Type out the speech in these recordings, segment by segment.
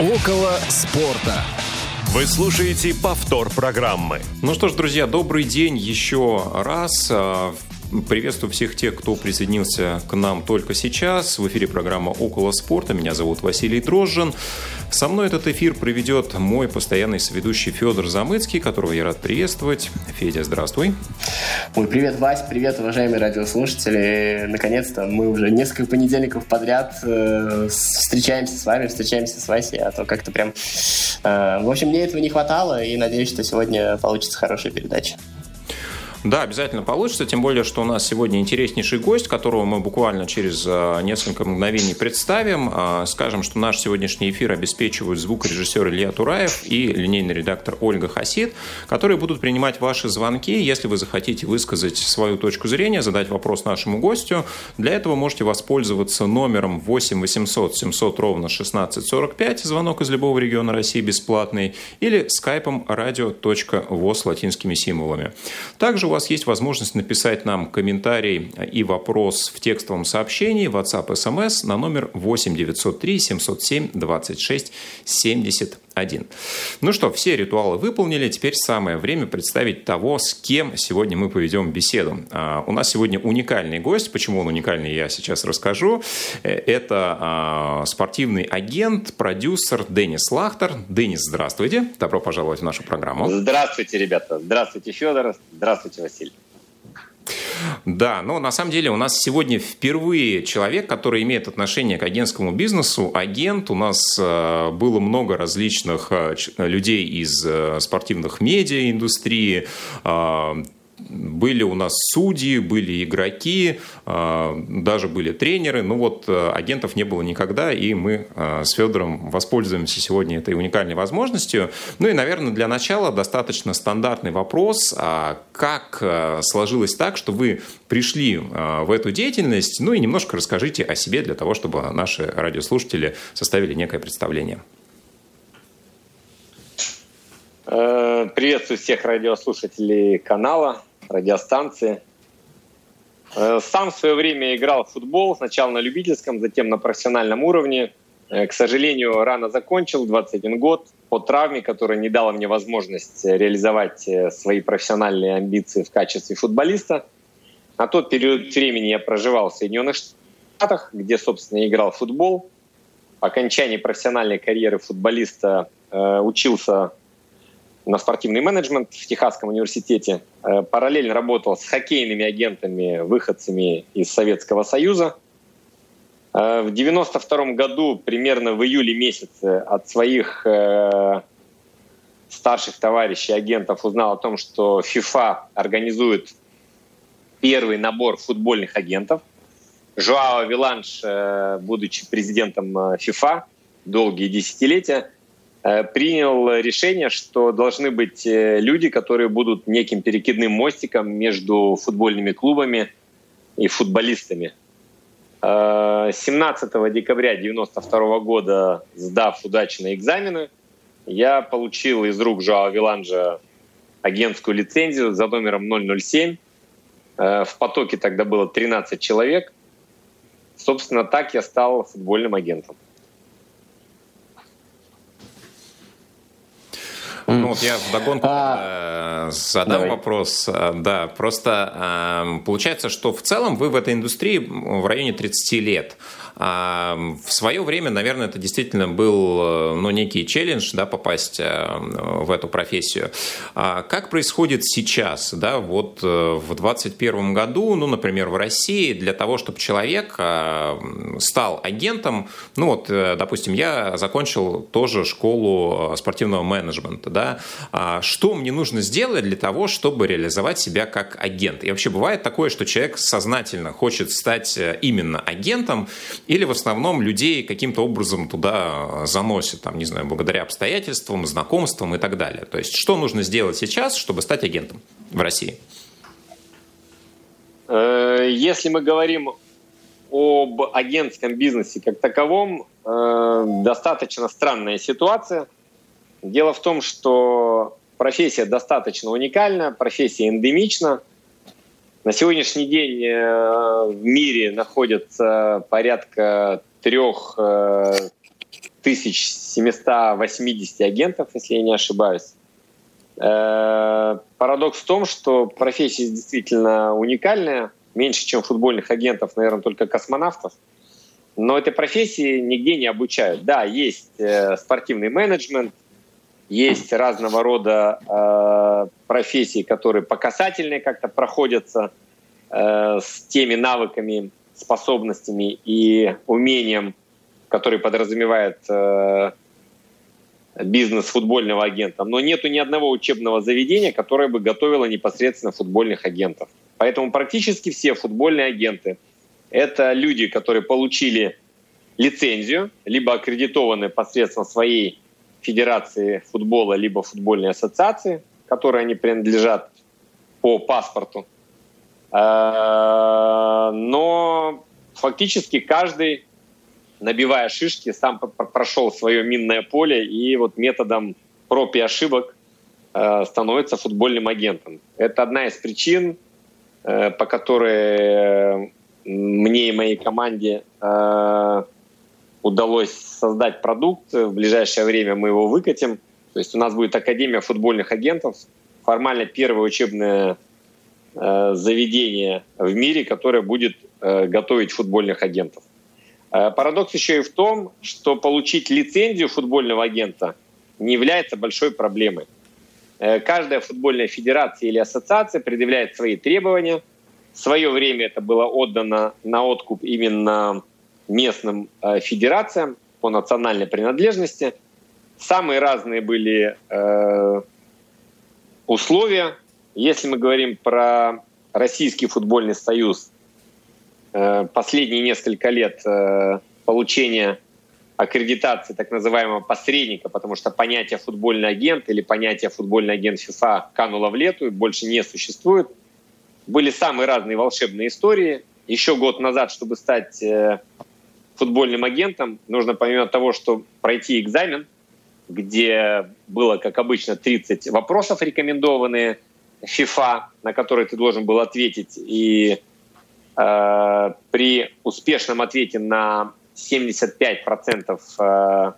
Около спорта. Вы слушаете повтор программы. Ну что ж, друзья, добрый день еще раз. Приветствую всех тех, кто присоединился к нам только сейчас. В эфире программа «Около спорта». Меня зовут Василий Дрожжин. Со мной этот эфир проведет мой постоянный соведущий Федор Замыцкий, которого я рад приветствовать. Федя, здравствуй. Ой, привет, Вась, привет, уважаемые радиослушатели. Наконец-то мы уже несколько понедельников подряд э, встречаемся с вами, встречаемся с Васей, а то как-то прям... Э, в общем, мне этого не хватало, и надеюсь, что сегодня получится хорошая передача. Да, обязательно получится, тем более, что у нас сегодня интереснейший гость, которого мы буквально через а, несколько мгновений представим. А, скажем, что наш сегодняшний эфир обеспечивают звукорежиссер Илья Тураев и линейный редактор Ольга Хасид, которые будут принимать ваши звонки, если вы захотите высказать свою точку зрения, задать вопрос нашему гостю. Для этого можете воспользоваться номером 8 800 700 ровно 1645, звонок из любого региона России бесплатный, или скайпом radio.voz латинскими символами. Также у вас есть возможность написать нам комментарий и вопрос в текстовом сообщении. WhatsApp SMS на номер 8 903 707 26 71. Ну что, все ритуалы выполнили, теперь самое время представить того, с кем сегодня мы поведем беседу. А, у нас сегодня уникальный гость, почему он уникальный, я сейчас расскажу. Э, это а, спортивный агент, продюсер Денис Лахтер. Денис, здравствуйте, добро пожаловать в нашу программу. Здравствуйте, ребята, здравствуйте, Федор, здравствуйте, Василий. Да, но на самом деле у нас сегодня впервые человек, который имеет отношение к агентскому бизнесу. Агент, у нас э, было много различных э, людей из э, спортивных медиа индустрии, были у нас судьи, были игроки, а, даже были тренеры. Ну вот э, агентов не было никогда, и мы э, с Федором воспользуемся сегодня этой уникальной возможностью. Ну и, наверное, для начала достаточно стандартный вопрос. А как э, сложилось так, что вы пришли в эту деятельность? Ну и немножко расскажите о себе для того, чтобы наши радиослушатели составили некое представление. Приветствую всех радиослушателей канала радиостанции. Э, сам в свое время играл в футбол, сначала на любительском, затем на профессиональном уровне. Э, к сожалению, рано закончил, 21 год, по травме, которая не дала мне возможность реализовать э, свои профессиональные амбиции в качестве футболиста. На тот период времени я проживал в Соединенных Штатах, где, собственно, играл в футбол. По окончании профессиональной карьеры футболиста учился на спортивный менеджмент в Техасском университете. Э, параллельно работал с хоккейными агентами, выходцами из Советского Союза. Э, в 92 году, примерно в июле месяце, от своих э, старших товарищей агентов узнал о том, что FIFA организует первый набор футбольных агентов. Жуао Виланш, будучи президентом FIFA долгие десятилетия, принял решение, что должны быть э, люди, которые будут неким перекидным мостиком между футбольными клубами и футболистами. 17 э, декабря 1992 года, сдав удачные экзамены, я получил из рук Жоа Виланжа агентскую лицензию за номером 007. В потоке тогда было 13 человек. Собственно, так я стал футбольным агентом. Ну вот я вдогонку а, э, задам давай. вопрос. Э, да, просто э, получается, что в целом вы в этой индустрии в районе 30 лет. А, в свое время, наверное, это действительно был э, ну, некий челлендж да, попасть э, в эту профессию. А как происходит сейчас, да, вот э, в 2021 году, ну, например, в России, для того, чтобы человек стал агентом, ну вот, допустим, я закончил тоже школу спортивного менеджмента, да, а что мне нужно сделать для того, чтобы реализовать себя как агент? И вообще бывает такое, что человек сознательно хочет стать именно агентом, или в основном людей каким-то образом туда заносят, там, не знаю, благодаря обстоятельствам, знакомствам и так далее. То есть что нужно сделать сейчас, чтобы стать агентом в России? Э, если мы говорим об агентском бизнесе как таковом, э, достаточно странная ситуация. Дело в том, что профессия достаточно уникальна, профессия эндемична. На сегодняшний день э, в мире находится порядка трех э, тысяч 780 агентов, если я не ошибаюсь. Э, парадокс в том, что профессия действительно уникальная, меньше, чем футбольных агентов, наверное, только космонавтов. Но этой профессии нигде не обучают. Да, есть э, спортивный менеджмент, есть разного рода э, профессии, которые по касательной как-то проходятся э, с теми навыками, способностями и умением, который подразумевает э, бизнес футбольного агента. Но нету ни одного учебного заведения, которое бы готовило непосредственно футбольных агентов. Поэтому практически все футбольные агенты – это люди, которые получили лицензию, либо аккредитованы посредством своей федерации футбола, либо футбольной ассоциации, которой они принадлежат по паспорту. Э, но фактически каждый, набивая шишки, сам прошел свое минное поле и вот методом проб и ошибок э, становится футбольным агентом. Это одна из причин, э, по которой мне и моей команде удалось создать продукт. В ближайшее время мы его выкатим. То есть у нас будет Академия футбольных агентов. Формально первое учебное э, заведение в мире, которое будет э, готовить футбольных агентов. Э, парадокс еще и в том, что получить лицензию футбольного агента не является большой проблемой. Э, каждая футбольная федерация или ассоциация предъявляет свои требования. В свое время это было отдано на откуп именно местным э, федерациям по национальной принадлежности. Самые разные были э, условия. Если мы говорим про Российский футбольный союз, э, последние несколько лет э, получения аккредитации так называемого посредника, потому что понятие футбольный агент или понятие футбольный агент ФИФА кануло в лету и больше не существует. Были самые разные волшебные истории. Еще год назад, чтобы стать э, футбольным агентом нужно помимо того, что пройти экзамен, где было, как обычно, 30 вопросов рекомендованные FIFA, на которые ты должен был ответить, и э, при успешном ответе на 75% э,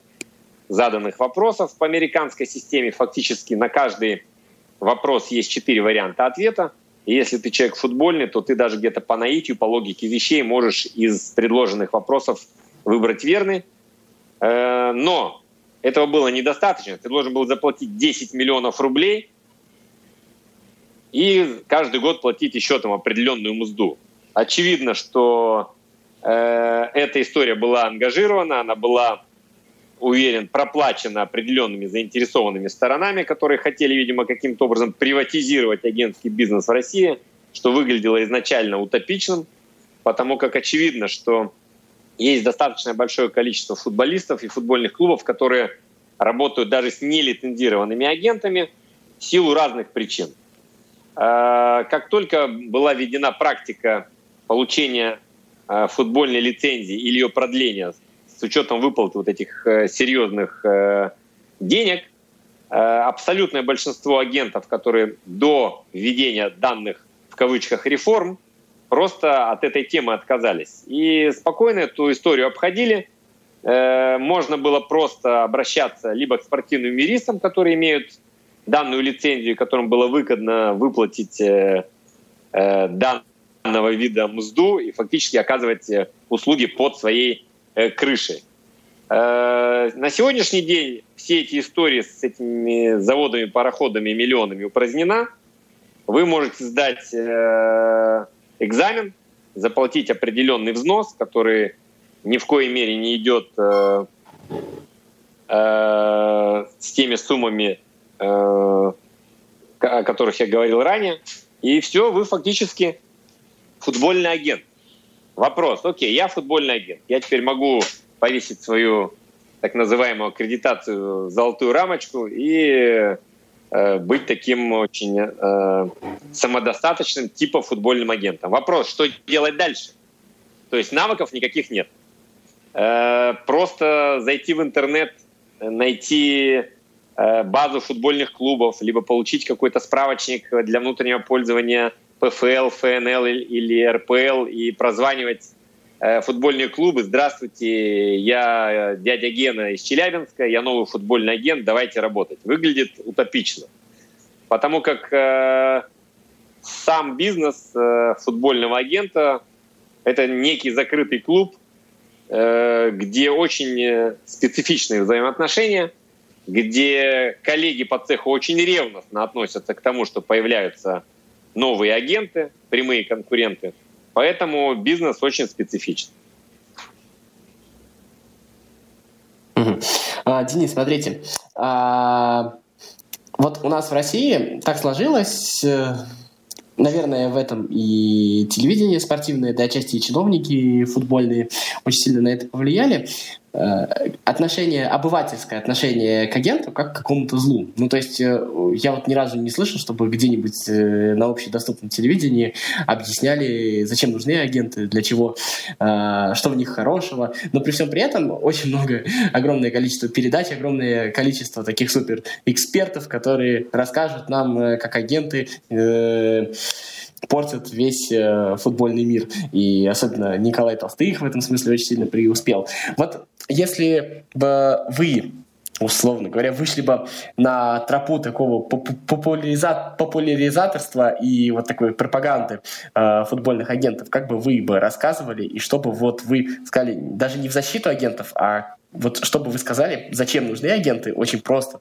заданных вопросов по американской системе фактически на каждый вопрос есть 4 варианта ответа. Если ты человек футбольный, то ты даже где-то по наитию, по логике вещей можешь из предложенных вопросов выбрать верный. Э, но этого было недостаточно. Ты должен был заплатить 10 миллионов рублей и каждый год платить еще там определенную мзду. Очевидно, что э, эта история была ангажирована, она была уверен, проплачена определенными заинтересованными сторонами, которые хотели, видимо, каким-то образом приватизировать агентский бизнес в России, что выглядело изначально утопичным, потому как очевидно, что есть достаточно большое количество футболистов и футбольных клубов, которые работают даже с нелицензированными агентами в силу разных причин. А, как только была введена практика получения а, футбольной лицензии или ее продления с учетом выплаты вот этих э, серьезных э, денег, э, абсолютное большинство агентов, которые до введения данных в кавычках реформ просто от этой темы отказались. И спокойно эту историю обходили. Можно было просто обращаться либо к спортивным юристам, которые имеют данную лицензию, которым было выгодно выплатить данного вида мзду и фактически оказывать услуги под своей крышей. Э, на сегодняшний день все эти истории с этими заводами, пароходами, миллионами упразднена. Вы можете сдать э, экзамен, заплатить определенный взнос, который ни в коей мере не идет с теми суммами, о которых я говорил ранее. И все, вы фактически футбольный агент. Вопрос, окей, я футбольный агент, я теперь могу повесить свою так называемую аккредитацию золотую рамочку и э, быть таким очень э, самодостаточным типа футбольным агентом. Вопрос, что делать дальше? То есть навыков никаких нет. Э, просто зайти в интернет, найти э, базу футбольных клубов, либо получить какой-то справочник для внутреннего пользования ПФЛ, ФНЛ или РПЛ и прозванивать футбольные клубы. Здравствуйте, я дядя Гена из Челябинска, я новый футбольный агент, давайте работать. Выглядит утопично. Потому как э, сам бизнес э, футбольного агента – это некий закрытый клуб, э, где очень специфичные взаимоотношения, где коллеги по цеху очень ревностно относятся к тому, что появляются новые агенты, прямые конкуренты – Поэтому бизнес очень специфичный. А, Денис, смотрите, а, вот у нас в России так сложилось, э, наверное, в этом и телевидение спортивное, да, отчасти и чиновники футбольные очень сильно на это повлияли, отношение, обывательское отношение к агенту как к какому-то злу. Ну, то есть э, я вот ни разу не слышал, чтобы где-нибудь э, на общедоступном телевидении объясняли, зачем нужны агенты, для чего, что в них хорошего. Но при всем при этом очень много, огромное количество передач, огромное количество таких супер экспертов, которые расскажут нам, как агенты портят весь э, футбольный мир. И особенно Николай Толстых в этом смысле очень сильно преуспел. Вот если бы вы условно говоря, вышли бы на тропу такого популяриза популяризаторства и вот такой пропаганды э, футбольных агентов, как бы вы бы рассказывали, и чтобы вот вы сказали, даже не в защиту агентов, а вот чтобы вы сказали, зачем нужны агенты, очень просто,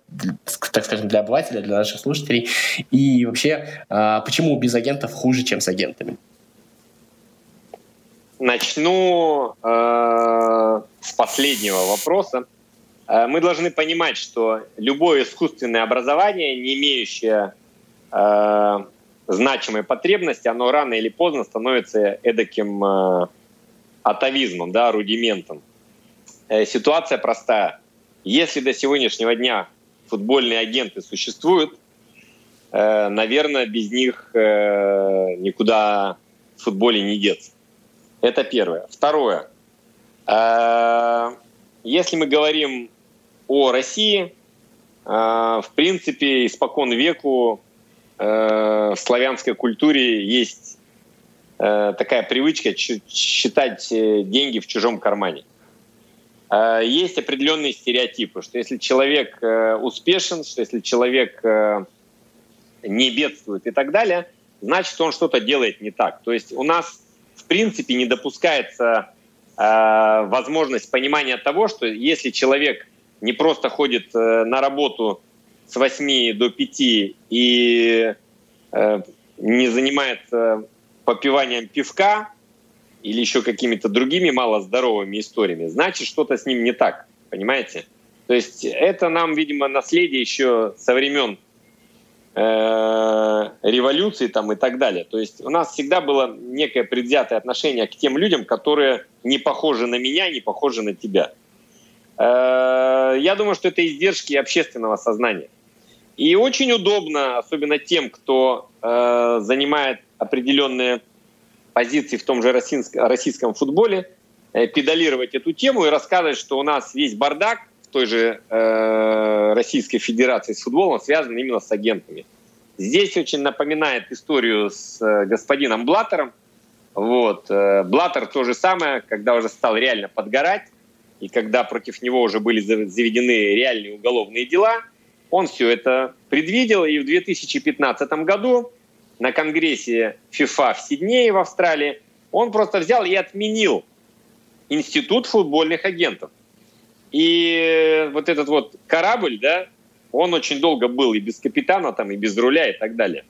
так скажем, для обывателя, для наших слушателей, и вообще, э, почему без агентов хуже, чем с агентами? Начну э, с последнего вопроса. Э, мы должны понимать, что любое искусственное образование, не имеющее э, значимой потребности, оно рано или поздно становится эдаким э, атовизмом, да, рудиментом. Э, ситуация простая. Если до сегодняшнего дня футбольные агенты существуют, э, наверное, без них э, никуда в футболе не деться. Это первое. Второе. Э, если мы говорим о России, э, в принципе, испокон веку э, в славянской культуре есть такая привычка считать деньги в чужом кармане. Есть определенные стереотипы, что если человек успешен, что если человек не бедствует и так далее, значит, он что-то делает не так. То есть у нас, в принципе, не допускается возможность понимания того, что если человек не просто ходит э, на работу с 8 до 5 и э, не занимается попиванием пивка или еще какими-то другими малоздоровыми историями, значит, что-то с ним не так, понимаете? То есть это нам, видимо, наследие еще со времен э, революции там и так далее. То есть у нас всегда было некое предвзятое отношение к тем людям, которые не похожи на меня, не похожи на тебя. Э, я думаю, что это издержки общественного сознания. И очень удобно, особенно тем, кто э, занимает определенные позиции в том же российском футболе, педалировать эту тему и рассказывать, что у нас весь бардак той же Российской Федерации с футболом связан именно с агентами. Здесь очень напоминает историю с господином Блаттером. Вот. Блаттер то же самое, когда уже стал реально подгорать, и когда против него уже были заведены реальные уголовные дела, он все это предвидел, и в 2015 году на конгрессе ФИФА в Сиднее в Австралии он просто взял и отменил институт футбольных агентов. И вот этот вот корабль, да, он очень долго был и без капитана, там, и без руля, и так далее.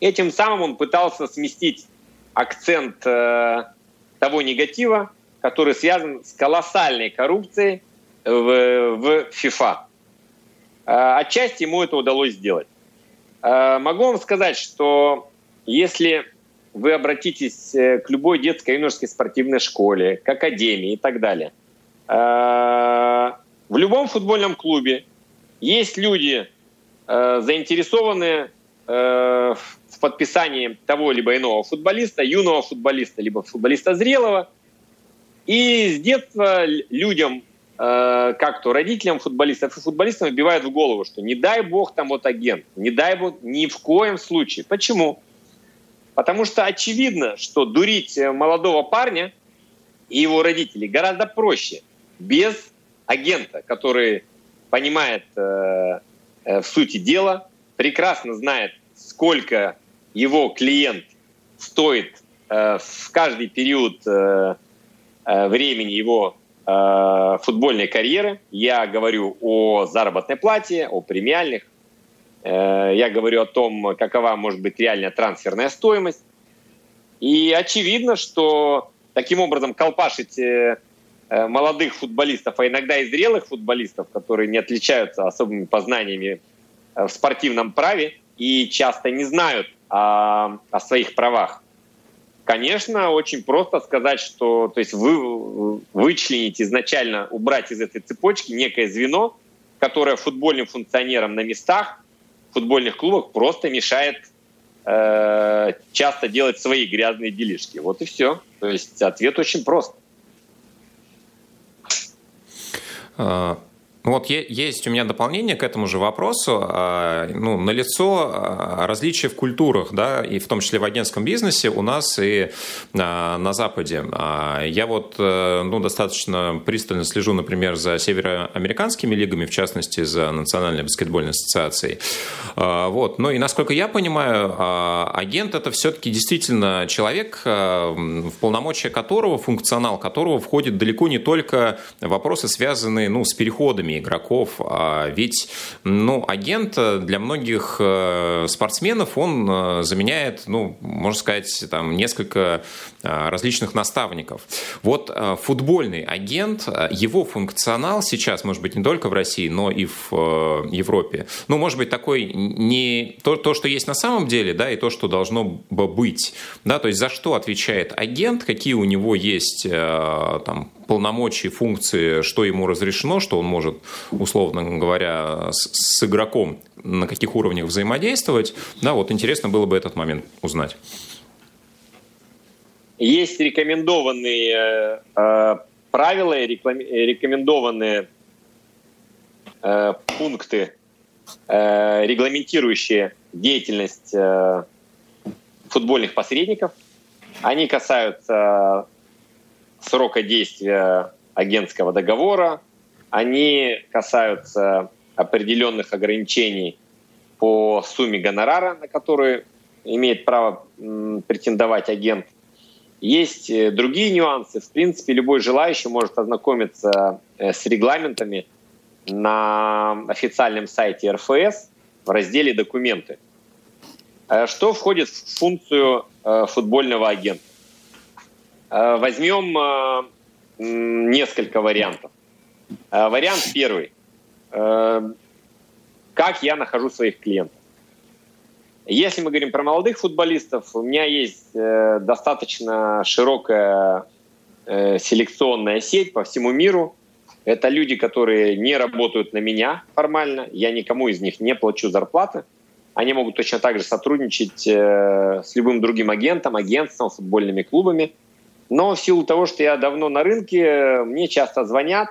Этим самым он пытался сместить акцент э, того негатива, который связан с колоссальной коррупцией в, в FIFA. А, отчасти ему это удалось сделать. А, могу вам сказать, что если вы обратитесь э, к любой детской юношеской спортивной школе, к академии и так далее, в любом футбольном клубе есть люди, заинтересованные в подписании того либо иного футболиста, юного футболиста, либо футболиста зрелого – и с детства людям, э, как то родителям футболистов и футболистам вбивают в голову, что не дай бог там вот агент, не дай бог, ни в коем случае. Почему? Потому что очевидно, что дурить молодого парня и его родителей гораздо проще, без агента, который понимает э, э, в сути дела, прекрасно знает, сколько его клиент стоит э, в каждый период э, э, времени его э, футбольной карьеры. Я говорю о заработной плате, о премиальных. Э, я говорю о том, какова может быть реальная трансферная стоимость. И очевидно, что таким образом колпашить э, молодых футболистов, а иногда и зрелых футболистов, которые не отличаются особыми познаниями э, в спортивном праве и часто не знают о, о своих правах. Конечно, очень просто сказать, что то есть вы вычленить изначально, убрать из этой цепочки некое звено, которое футбольным функционерам на местах, в футбольных клубах просто мешает Э, часто делать свои грязные делишки. Вот и все. То есть ответ очень прост. А, ну вот есть у меня дополнение к этому же вопросу. А, ну, налицо а, различия в культурах, да, и в том числе в агентском бизнесе у нас и на Западе. Я вот э, ну, достаточно пристально слежу, например, за североамериканскими лигами, в частности, за Национальной баскетбольной ассоциацией. Вот. Ну и насколько я понимаю, агент это все-таки действительно человек, в полномочия которого, функционал которого входит далеко не только вопросы, связанные ну, с переходами игроков. А ведь ну, агент для многих э, спортсменов, он э, заменяет, ну, можно сказать, там, несколько э, различных наставников. Вот футбольный агент, его функционал сейчас, может быть, не только в России, но и в Европе, ну, может быть, такой не то, то что есть на самом деле, да, и то, что должно бы быть, да, то есть за что отвечает агент, какие у него есть там полномочий, функции, что ему разрешено, что он может, условно говоря, с, с игроком на каких уровнях взаимодействовать. Да, вот интересно было бы этот момент узнать. Есть рекомендованные э, правила и рекомендованные э, пункты, э, регламентирующие деятельность э, футбольных посредников. Они касаются срока действия агентского договора, они касаются определенных ограничений по сумме гонорара, на которые имеет право претендовать агент. Есть э, другие нюансы. В принципе, любой желающий может ознакомиться э, с регламентами на официальном сайте РФС в разделе «Документы». Э, что входит в функцию футбольного агента? Э, возьмем э, несколько вариантов. Э, вариант первый. Как я нахожу своих клиентов? Если мы говорим про молодых футболистов, у меня есть достаточно широкая селекционная сеть по всему миру. Это люди, которые не работают на меня формально. Я никому из них не плачу зарплаты. Они могут точно так же сотрудничать с любым другим агентом, агентством, футбольными клубами – но в силу того, что я давно на рынке, мне часто звонят.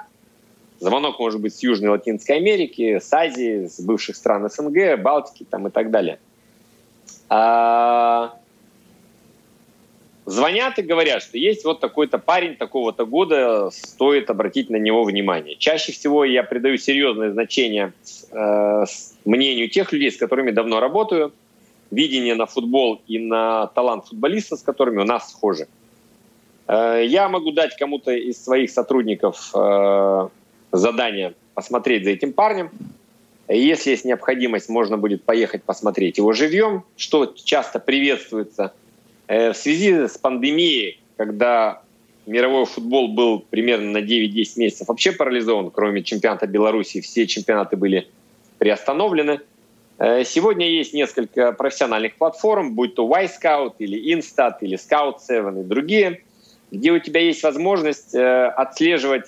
Звонок может быть с Южной Латинской Америки, с Азии, с бывших стран СНГ, Балтики там, и так далее. А... Звонят и говорят, что есть вот такой-то парень такого-то года, стоит обратить на него внимание. Чаще всего я придаю серьезное значение э, мнению тех людей, с которыми давно работаю. Видение на футбол и на талант футболиста, с которыми у нас схожи. Э, я могу дать кому-то из своих сотрудников э, задание посмотреть за этим парнем. Если есть необходимость, можно будет поехать посмотреть его живьем, что часто приветствуется. Э, в связи с пандемией, когда мировой футбол был примерно на 9-10 месяцев вообще парализован, кроме чемпионата Беларуси, все чемпионаты были приостановлены. Сегодня есть несколько профессиональных платформ, будь то Y-Scout или Instat или Scout7 и другие – где у тебя есть возможность э, отслеживать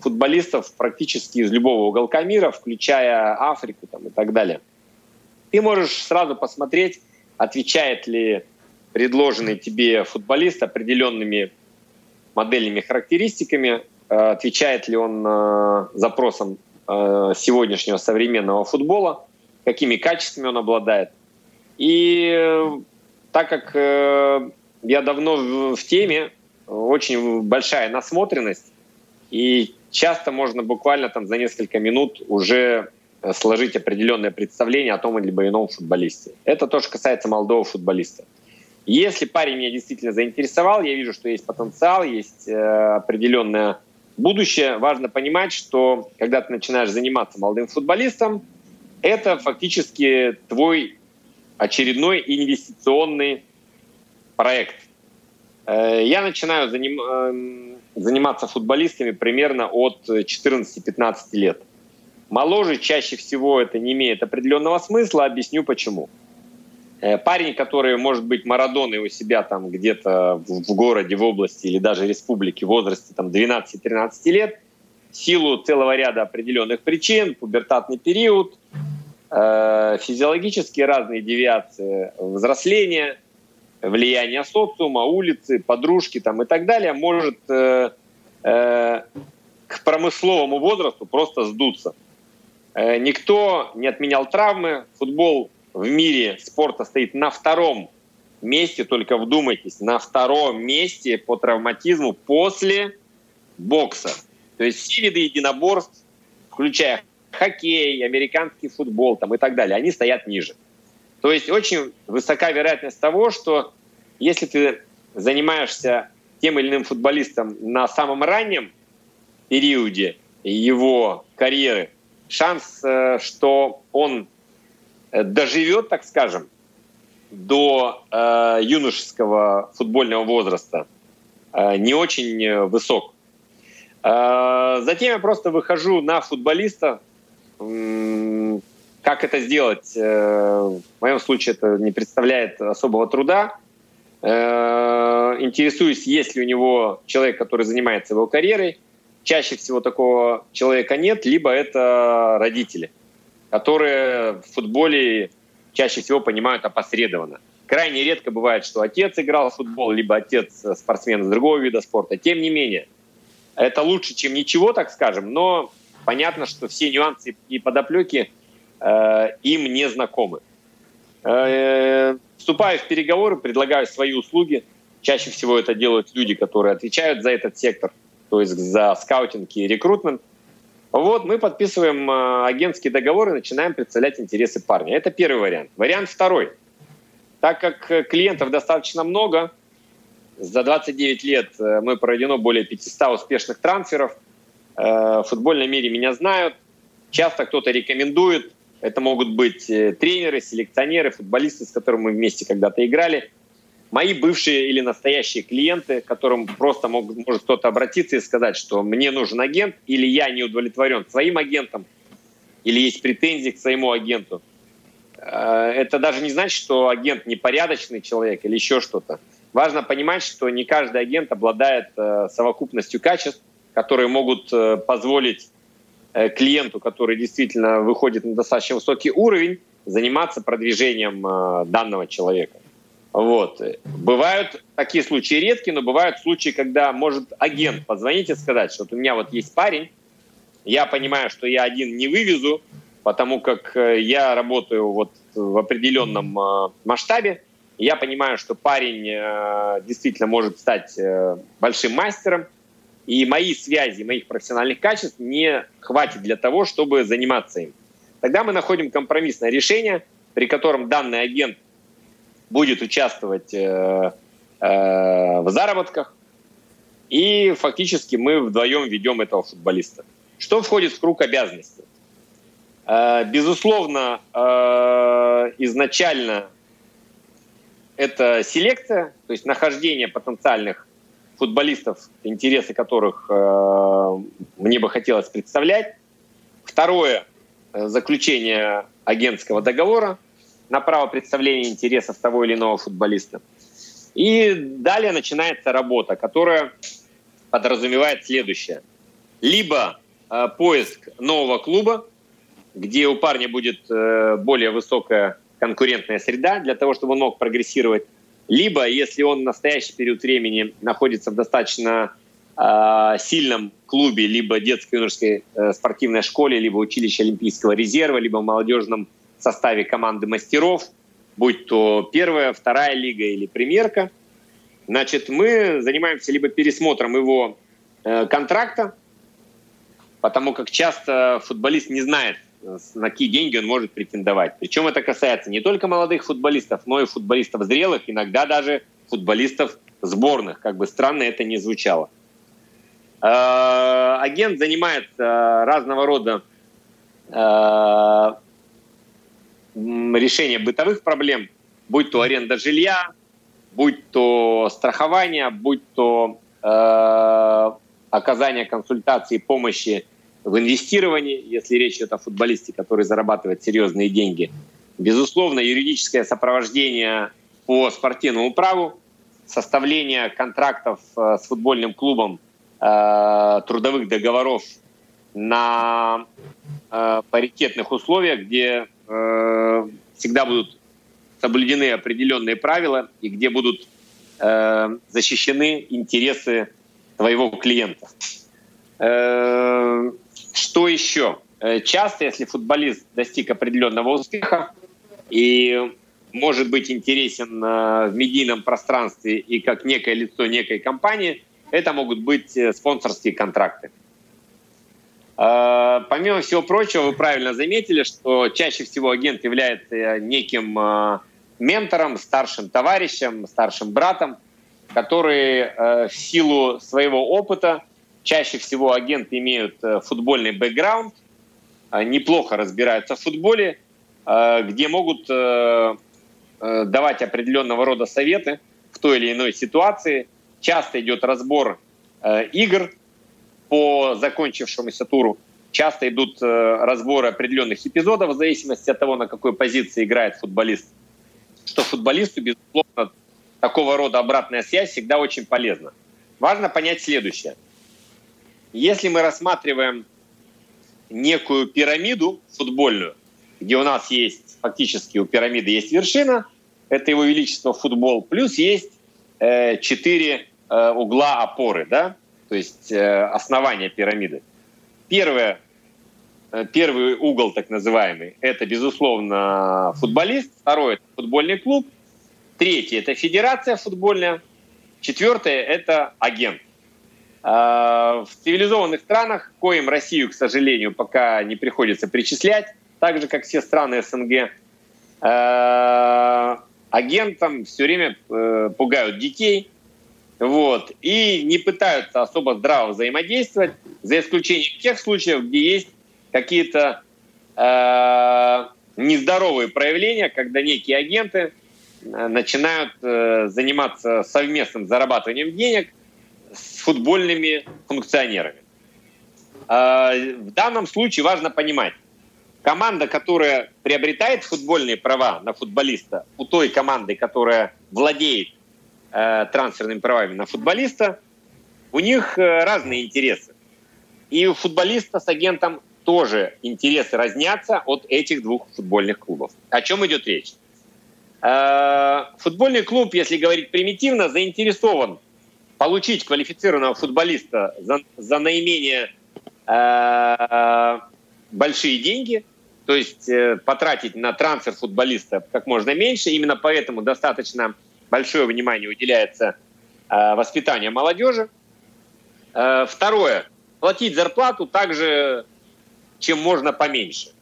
футболистов практически из любого уголка мира, включая Африку там, и так далее. Ты можешь сразу посмотреть, отвечает ли предложенный тебе футболист определенными модельными характеристиками, э, отвечает ли он э, запросам сегодняшнего современного футбола, какими качествами он обладает. И так как я давно в теме, очень большая насмотренность, и часто можно буквально там за несколько минут уже сложить определенное представление о том либо ином футболисте. Это тоже касается молодого футболиста. Если парень меня действительно заинтересовал, я вижу, что есть потенциал, есть э, определенное будущее. Важно понимать, что когда ты начинаешь заниматься молодым футболистом, это фактически твой очередной инвестиционный проект. Э, я начинаю заним, э, заниматься футболистами примерно от 14-15 лет. Моложе чаще всего это не имеет определенного смысла, объясню почему. Э, парень, который может быть Марадоной у себя там где-то в городе, в области или даже республике в возрасте там 12-13 лет, в силу целого ряда определенных причин, пубертатный период, э, физиологические разные девиации взросления, влияние социума, улицы, подружки там и так далее, может э, э, к промысловому возрасту просто сдуться. Э, никто не отменял травмы. Футбол в мире спорта стоит на втором месте, только вдумайтесь, на втором месте по травматизму после бокса. То есть все виды единоборств, включая хоккей, американский футбол там, и так далее, они стоят ниже. То есть очень высока вероятность того, что если ты занимаешься тем или иным футболистом на самом раннем периоде его карьеры, шанс, э, что он э, доживет, так скажем, до э, юношеского футбольного возраста, э, не очень э, высок. Э, затем я просто выхожу на футболиста. Как это сделать? Э, в моем случае это не представляет особого труда. Э, интересуюсь, есть ли у него человек, который занимается его карьерой, чаще всего такого человека нет, либо это родители, которые в футболе чаще всего понимают опосредованно. Крайне редко бывает, что отец играл в футбол, либо отец спортсмен из другого вида спорта. Тем не менее, это лучше, чем ничего, так скажем, но понятно, что все нюансы и подоплеки э, им не знакомы. Э, вступаю в переговоры, предлагаю свои услуги. Чаще всего это делают люди, которые отвечают за этот сектор – то есть за скаутинг и рекрутмент. Вот мы подписываем э, агентские договоры, начинаем представлять интересы парня. Это первый вариант. Вариант второй. Так как э, клиентов достаточно много, за 29 лет э, мы проведено более 500 успешных трансферов. В футбольном мире меня знают. Часто кто-то рекомендует. Это могут быть тренеры, селекционеры, футболисты, с которыми мы вместе когда-то играли мои бывшие или настоящие клиенты, к которым просто мог, может кто-то обратиться и сказать, что мне нужен агент, или я не удовлетворен своим агентом, или есть претензии к своему агенту. Э, это даже не значит, что агент непорядочный человек или еще что-то. Важно понимать, что не каждый агент обладает э, совокупностью качеств, которые могут э, позволить клиенту, который действительно выходит на достаточно высокий уровень, заниматься продвижением данного человека. Вот. Бывают такие случаи редкие, но бывают случаи, когда может агент позвонить и сказать, что вот у меня вот есть парень, я понимаю, что я один не вывезу, потому как э, я работаю вот в определенном э, масштабе, я понимаю, что парень э, действительно может стать большим мастером, и мои связи, моих профессиональных качеств не хватит для того, чтобы заниматься им. Тогда мы находим компромиссное решение, при котором данный агент будет участвовать э, э, в заработках, и фактически мы вдвоем ведем этого футболиста. Что входит в круг обязанностей? Э, безусловно, э, изначально это селекция, то есть нахождение потенциальных футболистов, интересы которых э, мне бы хотелось представлять. Второе э, заключение агентского договора на право представления интересов того или иного футболиста. И далее начинается работа, которая подразумевает следующее. Либо э, поиск нового клуба, где у парня будет э, более высокая конкурентная среда для того, чтобы он мог прогрессировать. Либо, если он в настоящий период времени находится в достаточно э, сильном клубе, либо детской юношеской э, спортивной школе, либо училище Олимпийского резерва, либо молодежном в составе команды мастеров, будь то первая, вторая лига или премьерка, Значит, мы занимаемся либо пересмотром его э, контракта, потому как часто футболист не знает, на какие деньги он может претендовать. Причем это касается не только молодых футболистов, но и футболистов зрелых, иногда даже футболистов сборных, как бы странно это ни звучало. Э, агент занимает э, разного рода э, решение бытовых проблем, будь то аренда жилья, будь то страхование, будь то оказание консультации помощи в инвестировании, если речь идет о футболисте, который зарабатывает серьезные деньги. Безусловно, юридическое сопровождение по спортивному праву, составление контрактов с футбольным клубом Э, трудовых договоров на э, паритетных условиях, где э, всегда будут соблюдены определенные правила и где будут э, защищены интересы твоего клиента. Что еще? Э, часто, если футболист достиг определенного успеха и может быть интересен э, в медийном пространстве и как некое лицо некой компании – это могут быть э, спонсорские контракты. Помимо всего прочего, вы правильно заметили, что чаще всего агент является неким ментором, старшим товарищем, старшим братом, который в силу своего опыта, чаще всего агенты имеют футбольный бэкграунд, неплохо разбираются в футболе, где могут давать определенного рода советы в той или иной ситуации – Часто идет разбор э, игр по закончившемуся туру. Часто идут э, разборы определенных эпизодов в зависимости от того, на какой позиции играет футболист. Что футболисту, безусловно, такого рода обратная связь всегда очень полезна. Важно понять следующее. Если мы рассматриваем некую пирамиду футбольную, где у нас есть фактически у пирамиды есть вершина, это его величество футбол, плюс есть Э, четыре э, угла опоры, да, то есть э, основания пирамиды. Первое, первый угол, так называемый, это, безусловно, футболист. Второй – это футбольный клуб. Третий – это федерация футбольная. Четвертое – это агент. В цивилизованных странах, коим Россию, к сожалению, пока не приходится причислять, так же, как все страны СНГ, агентам все время э, пугают детей, вот, и не пытаются особо здраво взаимодействовать, за исключением тех случаев, где есть какие-то э, нездоровые проявления, когда некие агенты э, начинают э, заниматься совместным зарабатыванием денег футбольными функционерами. Э, в данном случае важно понимать, команда, которая приобретает футбольные права на футболиста у той команды, которая владеет э, трансферными правами на футболиста, у них э, разные интересы. И у футболиста с агентом тоже интересы разнятся от этих двух футбольных клубов. О чем идет речь? Э, футбольный клуб, если говорить примитивно, заинтересован получить квалифицированного футболиста за, за наименее э, большие деньги – то есть э, потратить на трансфер футболиста как можно меньше. Именно поэтому достаточно большое внимание уделяется э, воспитанию молодежи. Э, второе. Платить зарплату также, чем можно поменьше.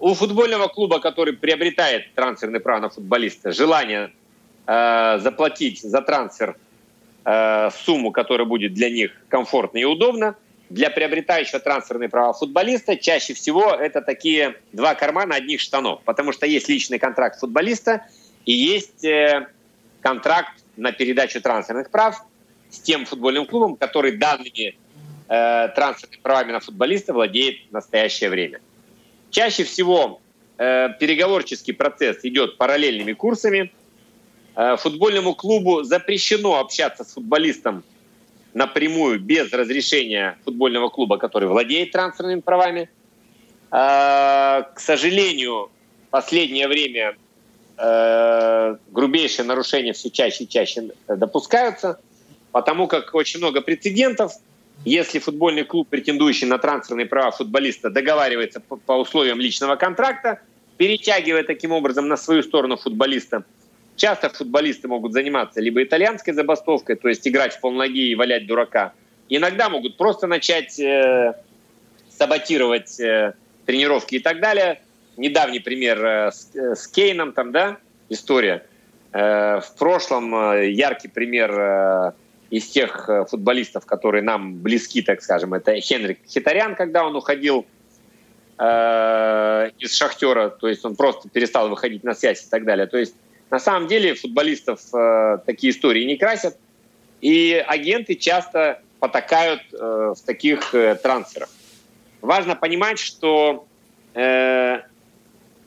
У футбольного клуба, который приобретает трансферный право на футболиста, желание э, заплатить за трансфер э, сумму, которая будет для них комфортна и удобна – для приобретающего трансферные права футболиста чаще всего это такие два кармана одних штанов, потому что есть личный контракт футболиста и есть э, контракт на передачу трансферных прав с тем футбольным клубом, который данными э, трансферными правами на футболиста владеет в настоящее время. Чаще всего э, переговорческий процесс идет параллельными курсами. Э, футбольному клубу запрещено общаться с футболистом напрямую без разрешения футбольного клуба, который владеет трансферными правами. А, к сожалению, последнее время э, грубейшие нарушения все чаще и чаще допускаются, потому как очень много прецедентов. Если футбольный клуб, претендующий на трансферные права футболиста, договаривается по условиям личного контракта, перетягивая таким образом на свою сторону футболиста, часто футболисты могут заниматься либо итальянской забастовкой, то есть играть в полноги и валять дурака. Иногда могут просто начать э, саботировать э, тренировки и так далее. Недавний пример э, с, э, с Кейном, там, да, история. Э, в прошлом э, яркий пример э, из тех э, футболистов, которые нам близки, так скажем, это Хенрик Хитарян, когда он уходил э, из Шахтера, то есть он просто перестал выходить на связь и так далее. То есть на самом деле футболистов э, такие истории не красят, и агенты часто потакают э, в таких э, трансферах. Важно понимать, что э,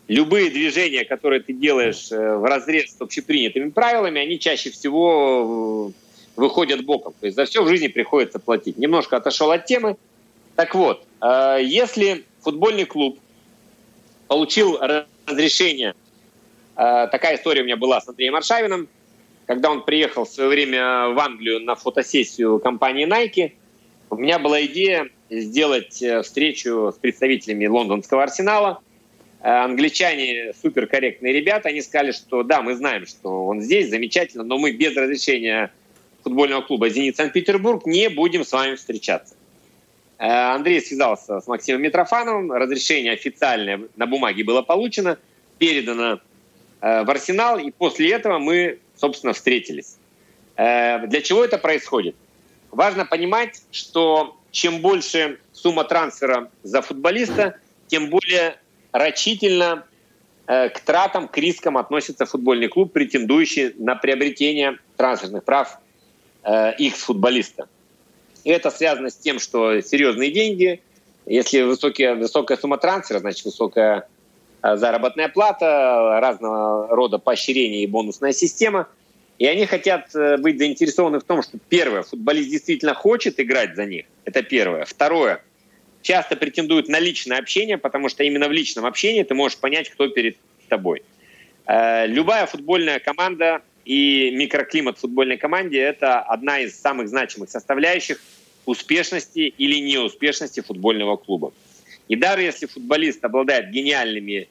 любые движения, которые ты делаешь э, в разрез с общепринятыми правилами, они чаще всего э, выходят боком. То есть за все в жизни приходится платить. Немножко отошел от темы. Так вот, э, если футбольный клуб получил разрешение. Э, такая история у меня была с Андреем Аршавиным, когда он приехал в свое время в Англию на фотосессию компании Nike. У меня была идея сделать э, встречу с представителями лондонского арсенала. Э, англичане суперкорректные ребята, они сказали, что да, мы знаем, что он здесь, замечательно, но мы без разрешения футбольного клуба «Зенит Санкт-Петербург» не будем с вами встречаться. Андрей связался с Максимом Митрофановым, разрешение официальное на бумаге было получено, передано в Арсенал, и после этого мы, собственно, встретились. Э, для чего это происходит? Важно понимать, что чем больше сумма трансфера за футболиста, тем более рачительно к тратам, к рискам относится футбольный клуб, претендующий на приобретение трансферных прав их футболиста. И это связано с тем, что серьезные деньги, если высокие, высокая сумма трансфера, значит высокая э, заработная плата, разного рода поощрения и бонусная система. И они хотят э, быть заинтересованы в том, что первое, футболист действительно хочет играть за них. Это первое. Второе, часто претендуют на личное общение, потому что именно в личном общении ты можешь понять, кто перед тобой. Э, любая футбольная команда и микроклимат футбольной команде – это одна из самых значимых составляющих успешности или неуспешности футбольного клуба. И даже если футболист обладает гениальными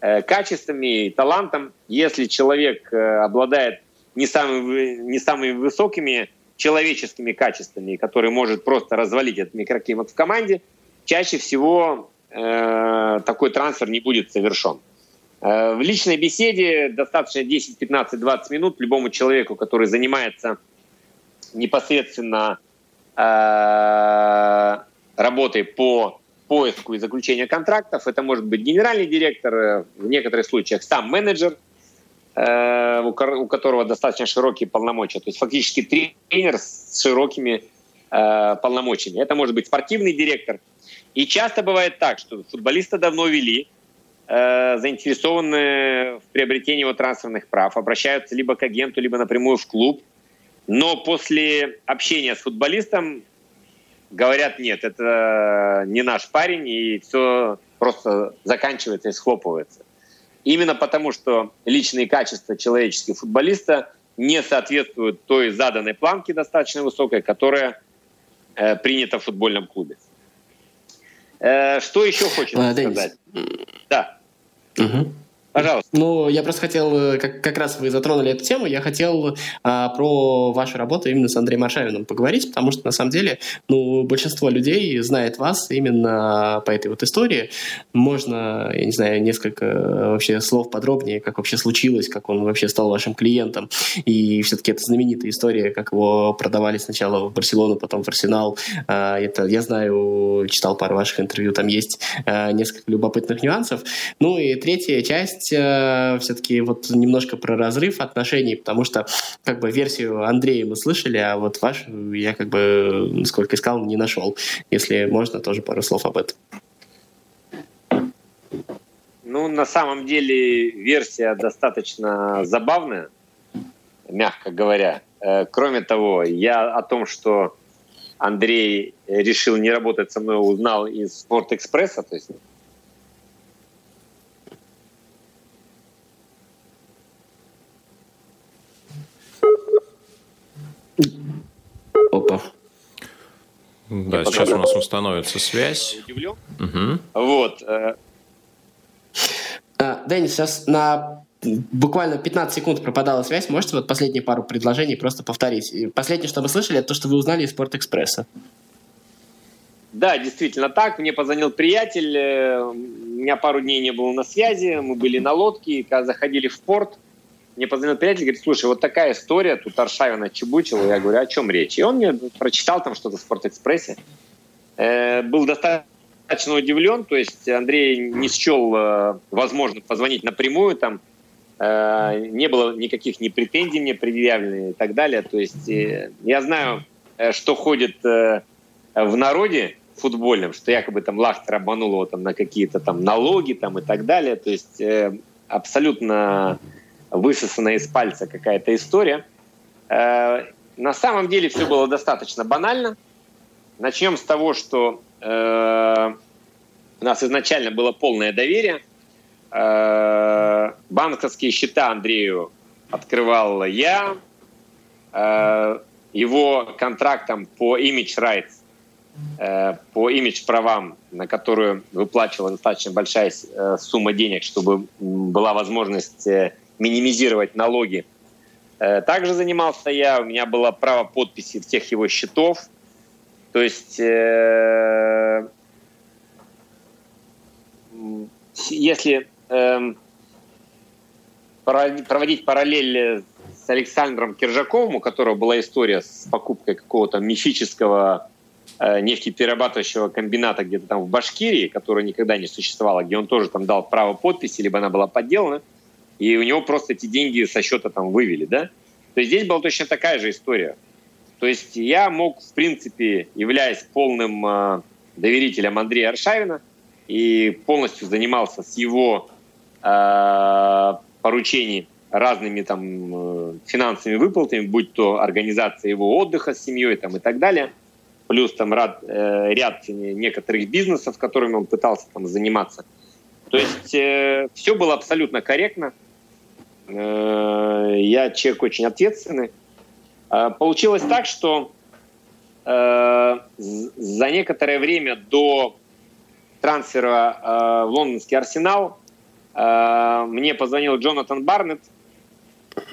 э, качествами и талантом, если человек э, обладает не самыми, не самыми высокими человеческими качествами, который может просто развалить этот микроклимат в команде, чаще всего э, такой трансфер не будет совершен. Э, в личной беседе достаточно 10, 15, 20 минут любому человеку, который занимается непосредственно э, работой по поиску и заключению контрактов. Это может быть генеральный директор, э, в некоторых случаях сам менеджер, у которого достаточно широкие полномочия. То есть фактически тренер с широкими полномочиями. Это может быть спортивный директор. И часто бывает так, что футболиста давно вели, Э, заинтересованы в приобретении его трансферных прав, обращаются либо к агенту, либо напрямую в клуб. Но после общения с футболистом говорят, нет, это не наш парень, и все просто заканчивается и схлопывается. Именно потому, что личные качества человеческого футболиста не соответствуют той заданной планке достаточно высокой, которая э, принята в футбольном клубе. Э, что еще хочется сказать? Да. Угу. Пожалуйста. Ну, я просто хотел, э, как, как раз вы затронули эту тему, я хотел а, про вашу работу именно с Андреем Аршавиным поговорить, потому что, на самом деле, ну, большинство людей знает вас именно по этой вот истории. Можно, я не знаю, несколько э, вообще слов подробнее, как вообще случилось, как он вообще стал вашим клиентом. И все-таки это знаменитая история, как его продавали сначала в Барселону, потом в Арсенал. А, это, я знаю, читал пару ваших интервью, там есть а, несколько любопытных нюансов. Ну и третья часть есть э, все-таки вот немножко про разрыв отношений, потому что как бы версию Андрея мы слышали, а вот вашу я как бы, насколько искал, не нашел. Если можно, тоже пару слов об этом. Ну, на самом деле версия достаточно забавная, мягко говоря. Э, кроме того, я о том, что Андрей решил не работать со мной, узнал из Спортэкспресса, то есть Опа. Да, Я сейчас у нас установится связь. Удивлен. Угу. Вот. Э. А, Дэнни, сейчас на буквально 15 секунд пропадала связь. Можете вот последние пару предложений просто повторить? И последнее, что мы слышали, это то, что вы узнали из Спортэкспресса. Да, действительно так. Мне позвонил приятель. Э, у меня пару дней не было на связи. Мы были на лодке. Когда заходили в порт, мне позвонил приятель, говорит, слушай, вот такая история, тут Аршавин отчебучил. Я говорю, о чем речь? И он мне прочитал там что-то в Спортэкспрессе. Э, был достаточно удивлен, то есть Андрей не счел э, возможным позвонить напрямую там, Э, не было никаких ни претензий мне предъявлены и так далее. То есть э, я знаю, э, что ходит в народе футбольном, что якобы там Лахтер обманул его там на какие-то там налоги там и так далее. То есть абсолютно высосанная из пальца какая-то история. На самом деле все было достаточно банально. Начнем с того, что у нас изначально было полное доверие – Э, банковские счета Андрею открывал я. Э, его контрактом по image rights, э, по image правам, на которую выплачивала достаточно большая сумма денег, чтобы была возможность минимизировать налоги. Также занимался я, у меня было право подписи всех его счетов. То есть если эм, проводить параллель с Александром Киржаковым, у которого была история с покупкой какого-то мифического э, нефтеперерабатывающего комбината где-то там в Башкирии, которое никогда не существовало, где он тоже там дал право подписи, либо она была подделана, и у него просто эти деньги со счета там вывели, да? То есть здесь была точно такая же история. То есть я мог, в принципе, являясь полным э, доверителем Андрея Аршавина, и полностью занимался с его Э, поручений разными там э, финансовыми выплатами, будь то организация его отдыха с семьей там, и так далее, плюс там ряд, э, ряд некоторых бизнесов, которыми он пытался там заниматься. То есть э, все было абсолютно корректно. Э, я человек очень ответственный. Э, получилось так, что э, за некоторое время до трансфера в лондонский арсенал мне позвонил Джонатан Барнетт.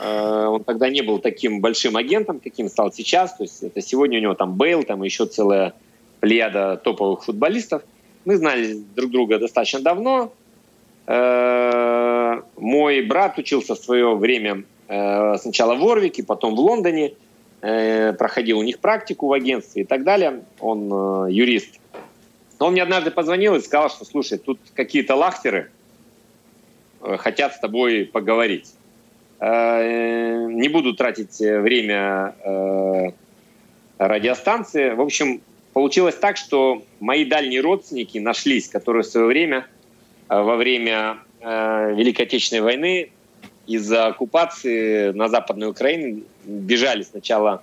Он тогда не был таким большим агентом, каким стал сейчас. То есть это сегодня у него там Бейл, там еще целая плеяда топовых футболистов. Мы знали друг друга достаточно давно. Э, мой брат учился в свое время сначала в Орвике, потом в Лондоне. Проходил у них практику в агентстве и так далее. Он юрист. Он мне однажды позвонил и сказал, что, слушай, тут какие-то лахтеры – Э, хотят с тобой поговорить. Э, не буду тратить время э, радиостанции. В общем, получилось так, что мои дальние родственники нашлись, которые в свое время, во время Великой Отечественной войны, из-за оккупации на Западной Украине бежали сначала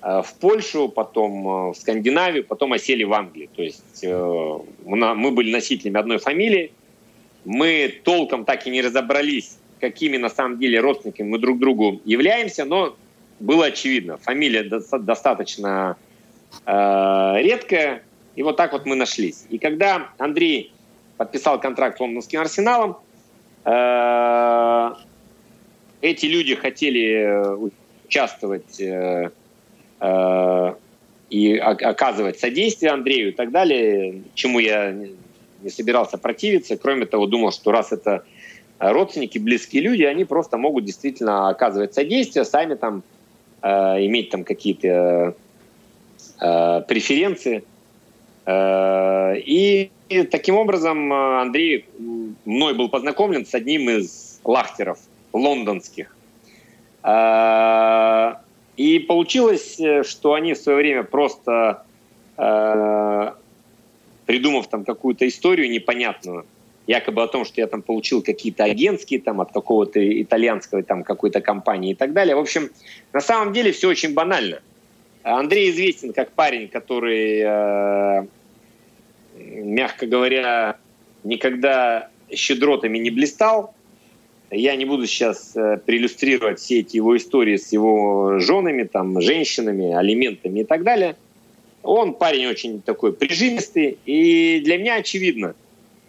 в Польшу, потом в Скандинавию, потом осели в Англии. То есть мы были носителями одной фамилии, мы толком так и не разобрались, какими на самом деле родственниками мы друг другу являемся, но было очевидно, фамилия достаточно э, редкая, и вот так вот мы нашлись. И когда Андрей подписал контракт с лондонским арсеналом, э, эти люди хотели участвовать э, э, и оказывать содействие Андрею и так далее, чему я не собирался противиться. Кроме того, думал, что раз это родственники, близкие люди, они просто могут действительно оказывать содействие, сами там э, иметь там какие-то э, преференции. Э, и, таким образом э, Андрей мной был познакомлен с одним из лахтеров лондонских. Э, и получилось, что они в свое время просто придумав там какую-то историю непонятную, якобы о том, что я там получил какие-то агентские там от какого-то итальянского там какой-то компании и так далее. В общем, на самом деле все очень банально. Андрей известен как парень, который, э, мягко говоря, никогда щедротами не блистал. Я не буду сейчас э, проиллюстрировать все эти его истории с его женами, там, женщинами, алиментами и так далее – он парень очень такой прижимистый, и для меня очевидно,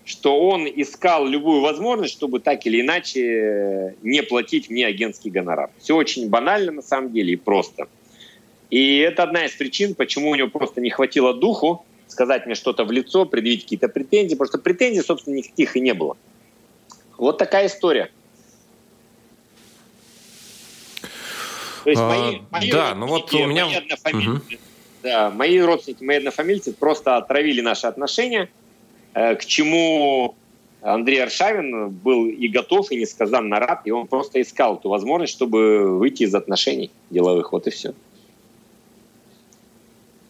что он искал любую возможность, чтобы так или иначе не платить мне агентский гонорар. Все очень банально на самом деле и просто. И это одна из причин, почему у него просто не хватило духу сказать мне что-то в лицо, предъявить какие-то претензии, потому что претензий, собственно, никаких и не было. Вот такая история. То есть мои, а, мои да, ну вот у меня... Мои, угу. да, мои родственники, мои однофамильцы просто отравили наши отношения, э, к чему Андрей Аршавин был и готов, и несказанно рад, и он просто искал ту возможность, чтобы выйти из отношений деловых, вот и все.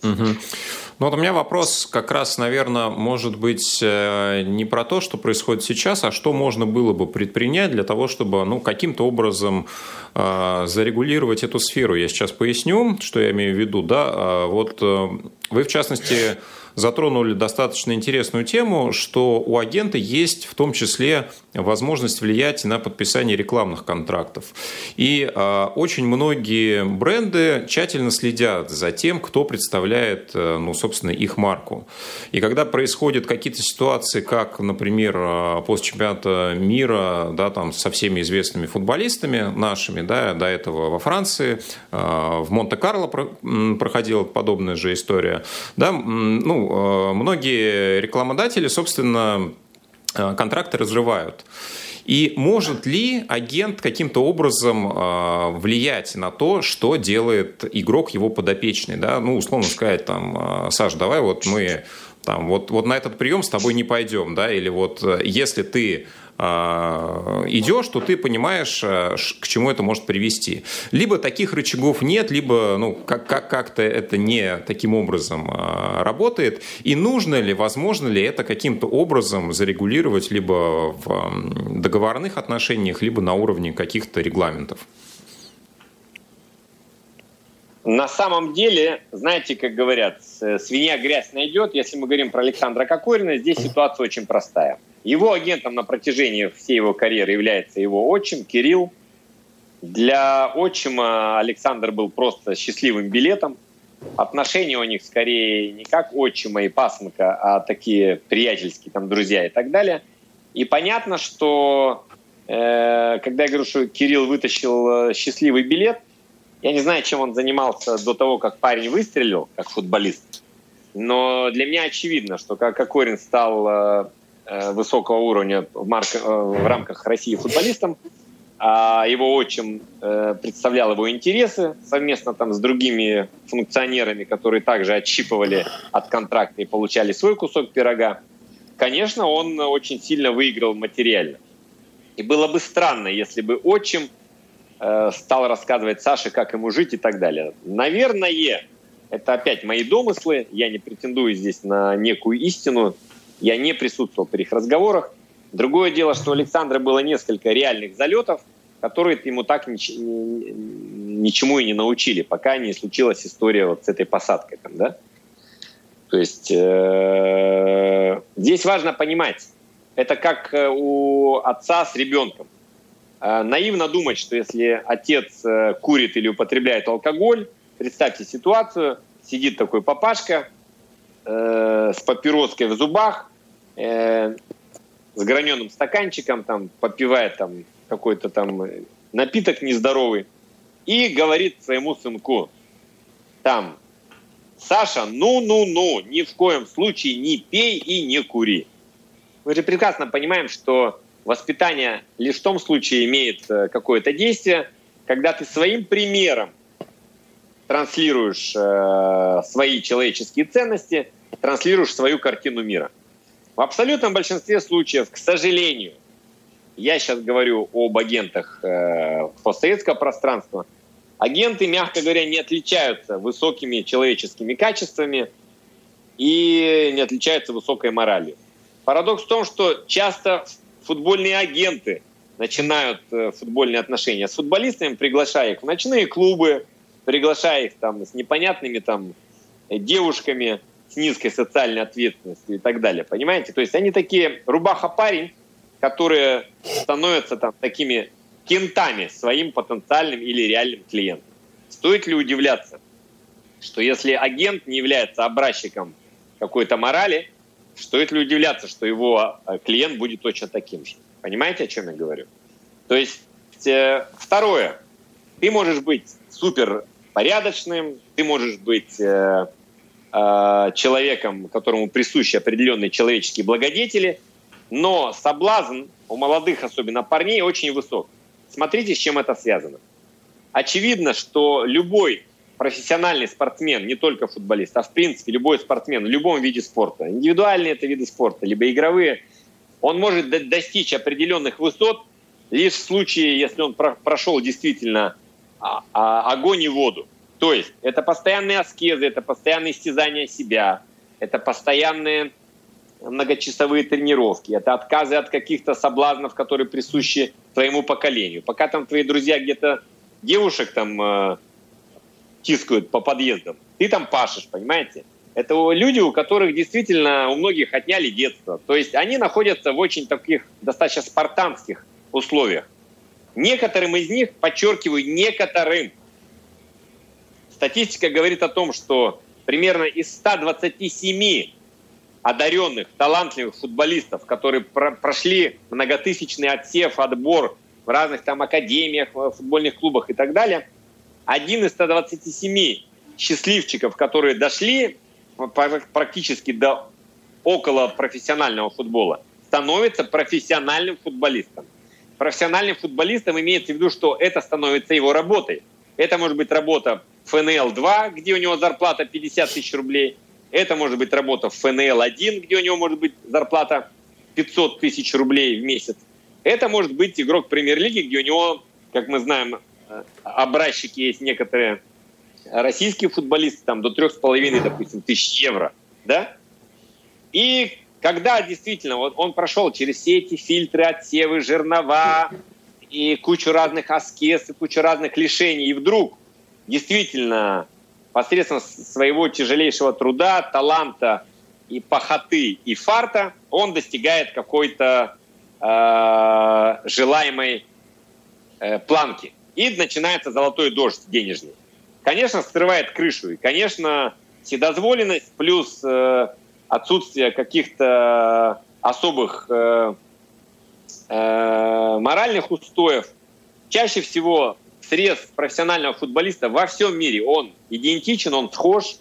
Угу. Ну вот у меня вопрос как раз, наверное, может быть э, не про то, что происходит сейчас, а что можно было бы предпринять для того, чтобы ну, каким-то образом э, зарегулировать эту сферу. Я сейчас поясню, что я имею в виду. Да? А вот э, вы, в частности, затронули достаточно интересную тему, что у агента есть в том числе возможность влиять на подписание рекламных контрактов. И э, очень многие бренды тщательно следят за тем, кто представляет, э, ну, собственно, их марку. И когда происходят какие-то ситуации, как, например, а, после чемпионата мира, да, там, со всеми известными футболистами нашими, да, до этого во Франции, э, в Монте-Карло проходила подобная же история, да, ну, Э, многие рекламодатели, собственно, э, контракты разрывают. И может ли агент каким-то образом э, влиять на то, что делает игрок его подопечный? Да? Ну, условно сказать, там, Саш, давай вот мы там, вот, вот на этот прием с тобой не пойдем, да, или вот если ты а, идешь, то ты понимаешь, э, к чему это может привести. Либо таких рычагов нет, либо ну, как, как, как-то это не таким образом а, работает. И нужно ли, возможно ли это каким-то образом зарегулировать либо в договорных отношениях, либо на уровне каких-то регламентов? На самом деле, знаете, как говорят, свинья грязь найдет. Если мы говорим про Александра Кокорина, здесь ситуация очень простая – его агентом на протяжении всей его карьеры является его отчим Кирилл. Для отчима Александр был просто счастливым билетом. Отношения у них скорее не как отчима и пасынка, а такие приятельские, там, друзья и так далее. И понятно, что э, когда я говорю, что Кирилл вытащил э, счастливый билет, я не знаю, чем он занимался до того, как парень выстрелил, как футболист. Но для меня очевидно, что как Кокорин стал э, Э, высокого уровня в, марк, э, в рамках России футболистом. А его отчим представлял его интересы совместно там с другими функционерами, которые также отщипывали от контракта и получали свой кусок пирога. Конечно, он очень сильно выиграл материально. И было бы странно, если бы отчим стал рассказывать Саше, как ему жить и так далее. Наверное, это опять мои домыслы, я не претендую здесь на некую истину, я не присутствовал при их разговорах. Другое дело, что у Александра было несколько реальных залетов, которые ему так нич- ничему и не научили, пока не случилась история вот с этой посадкой. Там, да? То есть э- здесь важно понимать, это как э, у отца с ребенком. Э- наивно думать, что если отец э- курит или употребляет алкоголь, представьте ситуацию, сидит такой папашка э- с папироской в зубах, э, с граненым стаканчиком, там, попивает там какой-то там напиток нездоровый, и говорит своему сынку, там, Саша, ну-ну-ну, ни в коем случае не пей и не кури. Мы же прекрасно понимаем, что воспитание лишь в том случае имеет э, какое-то действие, когда ты своим примером транслируешь э, свои человеческие ценности, транслируешь свою картину мира – в абсолютном большинстве случаев, к сожалению, я сейчас говорю об агентах э, постсоветского пространства, агенты, мягко говоря, не отличаются высокими человеческими качествами и не отличаются высокой моралью. Парадокс в том, что часто футбольные агенты начинают э, футбольные отношения с футболистами, приглашая их в ночные клубы, приглашая их там с непонятными там девушками – с низкой социальной ответственностью и так далее. Понимаете? То есть они такие рубаха-парень, которые становятся там такими кентами своим потенциальным или реальным клиентам. Стоит ли удивляться, что если агент не является образчиком какой-то морали, стоит ли удивляться, что его э, клиент будет точно таким же. Понимаете, о чем я говорю? То есть, э, второе, ты можешь быть супер порядочным, ты можешь быть э, э, человеком, которому присущи определенные человеческие благодетели, но соблазн у молодых, особенно парней, очень высок. Смотрите, с чем это связано. Очевидно, что любой профессиональный спортсмен, не только футболист, а в принципе любой спортсмен в любом виде спорта, индивидуальные это виды спорта, либо игровые, он может достичь определенных высот лишь в случае, если он прошел действительно а, а, огонь и воду. То есть это постоянные аскезы, это постоянные истязания себя, это постоянные многочасовые тренировки, это отказы от каких-то соблазнов, которые присущи твоему поколению. Пока там твои друзья где-то девушек там э, тискают по подъездам, ты там пашешь, понимаете? Это люди, у которых действительно у многих отняли детство. То есть они находятся в очень таких достаточно спартанских условиях. Некоторым из них, подчеркиваю, некоторым, статистика говорит о том, что примерно из 127 одаренных, талантливых футболистов, которые про прошли многотысячный отсев, отбор в разных там академиях, футбольных клубах и так далее, один из 127 счастливчиков, которые дошли практически до около профессионального футбола, становится профессиональным футболистом. Профессиональным футболистом имеется в виду, что это становится его работой. Это может быть работа в ФНЛ-2, где у него зарплата 50 тысяч рублей. Это может быть работа в ФНЛ-1, где у него может быть зарплата 500 тысяч рублей в месяц. Это может быть игрок премьер-лиги, где у него, как мы знаем, образчики есть некоторые российские футболисты, там до трех с половиной, допустим, тысяч евро, да? И когда действительно вот он прошел через все эти фильтры, отсевы, жернова и кучу разных аскез, и кучу разных лишений, и вдруг действительно посредством своего тяжелейшего труда, таланта и похоты и фарта он достигает какой-то э, желаемой э, планки. И начинается золотой дождь денежный конечно, скрывает крышу. И, конечно, вседозволенность плюс э, отсутствие каких-то особых э, э, моральных устоев. Чаще всего срез профессионального футболиста во всем мире, он идентичен, он схож.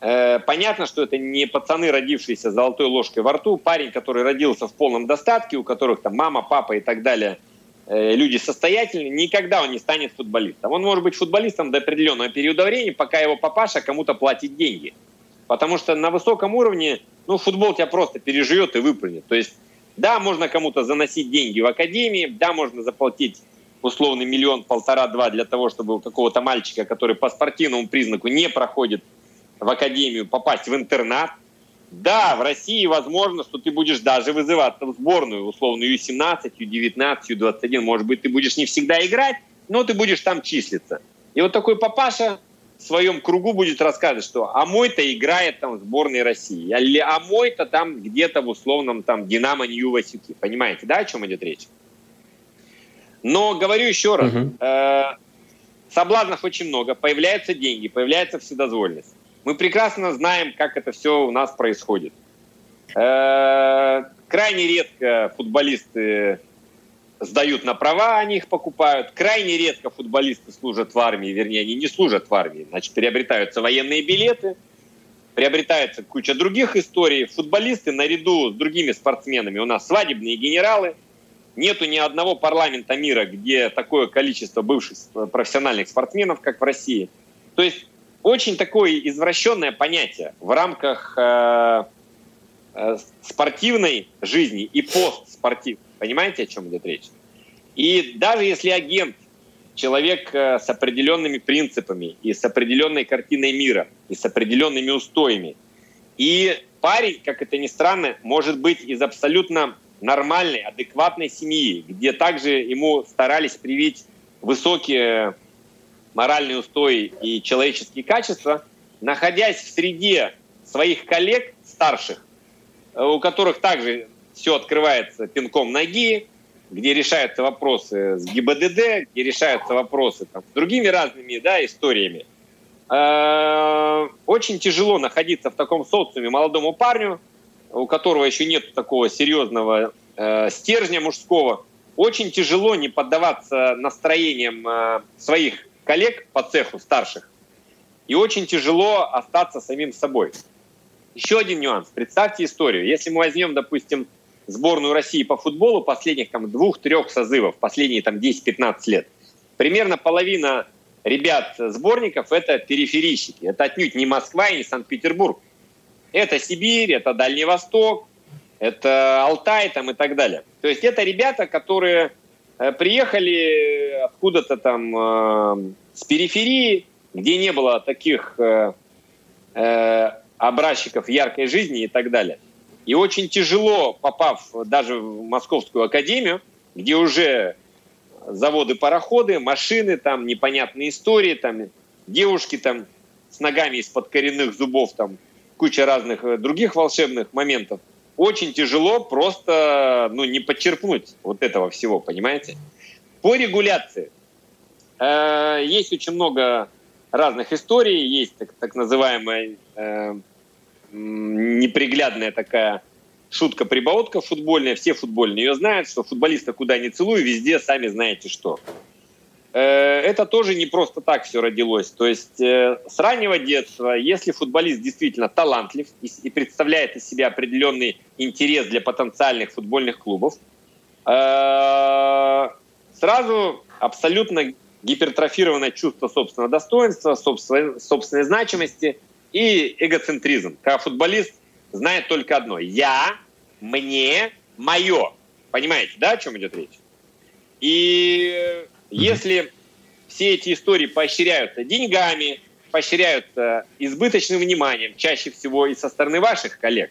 Э, понятно, что это не пацаны, родившиеся золотой ложкой во рту, парень, который родился в полном достатке, у которых там мама, папа и так далее – люди состоятельные, никогда он не станет футболистом. Он может быть футболистом до определенного периода времени, пока его папаша кому-то платит деньги. Потому что на высоком уровне, ну, футбол тебя просто переживет и выплюнет. То есть, да, можно кому-то заносить деньги в академии, да, можно заплатить условный миллион, полтора-два для того, чтобы у какого-то мальчика, который по спортивному признаку не проходит в академию, попасть в интернат, да, в России возможно, что ты будешь даже вызываться в сборную, условно, Ю-17, Ю-19, Ю-21. Может быть, ты будешь не всегда играть, но ты будешь там числиться. И вот такой папаша в своем кругу будет рассказывать, что а мой-то играет там в сборной России, а, а мой-то там где-то в условном там Динамо Нью Васюки. Понимаете, да, о чем идет речь? Но говорю еще раз, угу. э, соблазнов очень много, появляются деньги, появляется вседозволенность. Мы прекрасно знаем, как это все у нас происходит. Э, крайне редко футболисты сдают на права, они их покупают. Крайне редко футболисты служат в армии, вернее, они не служат в армии. Значит, приобретаются военные билеты, приобретается куча других историй. Футболисты наряду с другими спортсменами у нас свадебные генералы. Нету ни одного парламента мира, где такое количество бывших профессиональных спортсменов, как в России. То есть очень такое извращенное понятие в рамках э, э, спортивной жизни и постспортивной. Понимаете, о чем идет речь? И даже если агент человек э, с определенными принципами и с определенной картиной мира, и с определенными устоями, и парень, как это ни странно, может быть из абсолютно нормальной, адекватной семьи, где также ему старались привить высокие моральные устои и человеческие качества, находясь в среде своих коллег старших, э, у которых также все открывается пинком ноги, где решаются вопросы с ГИБДД, где решаются вопросы там, с другими разными да, историями. Э, очень тяжело находиться в таком социуме молодому парню, у которого еще нет такого серьезного э, стержня мужского, очень тяжело не поддаваться настроениям своих коллег по цеху старших. И очень тяжело остаться самим собой. Еще один нюанс. Представьте историю. Если мы возьмем, допустим, сборную России по футболу последних там двух-трех созывов, последние там 10-15 лет, примерно половина ребят сборников это периферийщики. Это отнюдь не Москва и не Санкт-Петербург. Это Сибирь, это Дальний Восток, это Алтай там и так далее. То есть это ребята, которые приехали откуда-то там э, с периферии, где не было таких э, э, образчиков яркой жизни и так далее. И очень тяжело, попав даже в Московскую академию, где уже заводы-пароходы, машины, там непонятные истории, там девушки там с ногами из-под коренных зубов, там куча разных э, других волшебных моментов. Очень тяжело просто ну, не подчеркнуть вот этого всего, понимаете? По регуляции. Э, есть очень много разных историй. Есть так, так называемая э, неприглядная такая шутка-прибаутка футбольная. Все футбольные ее знают, что футболиста куда ни целую, везде сами знаете что. Э, это тоже не просто так все родилось. То есть э, с раннего детства, если футболист действительно талантлив и представляет из себя определенный интерес для потенциальных футбольных клубов, э, сразу абсолютно гипертрофированное чувство собственного достоинства, собственной, собственной значимости и эгоцентризм. Когда футболист знает только одно. Я, мне, мое. Понимаете, да, о чем идет речь? И если все эти истории поощряются деньгами, поощряются избыточным вниманием, чаще всего и со стороны ваших коллег,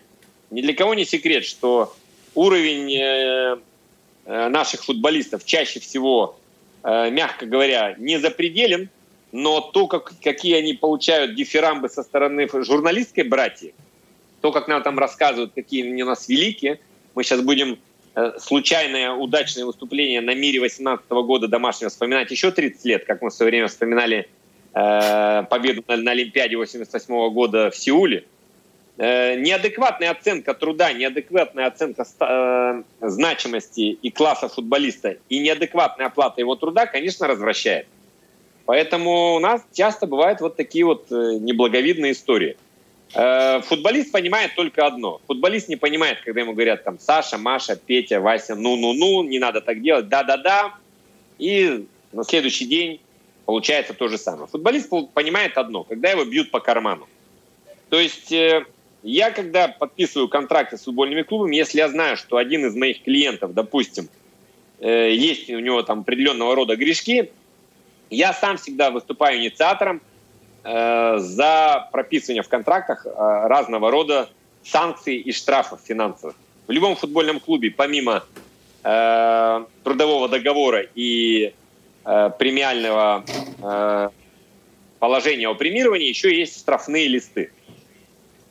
ни для кого не секрет, что уровень э, э, наших футболистов чаще всего, э, мягко говоря, не запределен, но то, как, какие они получают дифирамбы со стороны журналистской братьи, то, как нам там рассказывают, какие они у нас великие, мы сейчас будем случайное удачное выступление на мире 18 года домашнего вспоминать еще 30 лет, как мы в свое время вспоминали э, победу на, на Олимпиаде 88 года в Сеуле. Э, неадекватная оценка труда, неадекватная оценка э, значимости и класса футболиста и неадекватная оплата его труда, конечно, развращает. Поэтому у нас часто бывают вот такие вот э, неблаговидные истории – Э, футболист понимает только одно. Футболист не понимает, когда ему говорят там Саша, Маша, Петя, Вася, ну-ну-ну, не надо так делать, да-да-да. И на следующий день получается то же самое. Футболист понимает одно, когда его бьют по карману. То есть э, я, когда подписываю контракты с футбольными клубами, если я знаю, что один из моих клиентов, допустим, э, есть у него там определенного рода грешки, я сам всегда выступаю инициатором, Э, за прописывание в контрактах э, разного рода санкций и штрафов финансовых. В любом футбольном клубе, помимо э, трудового договора и э, премиального э, положения о премировании, еще есть штрафные листы.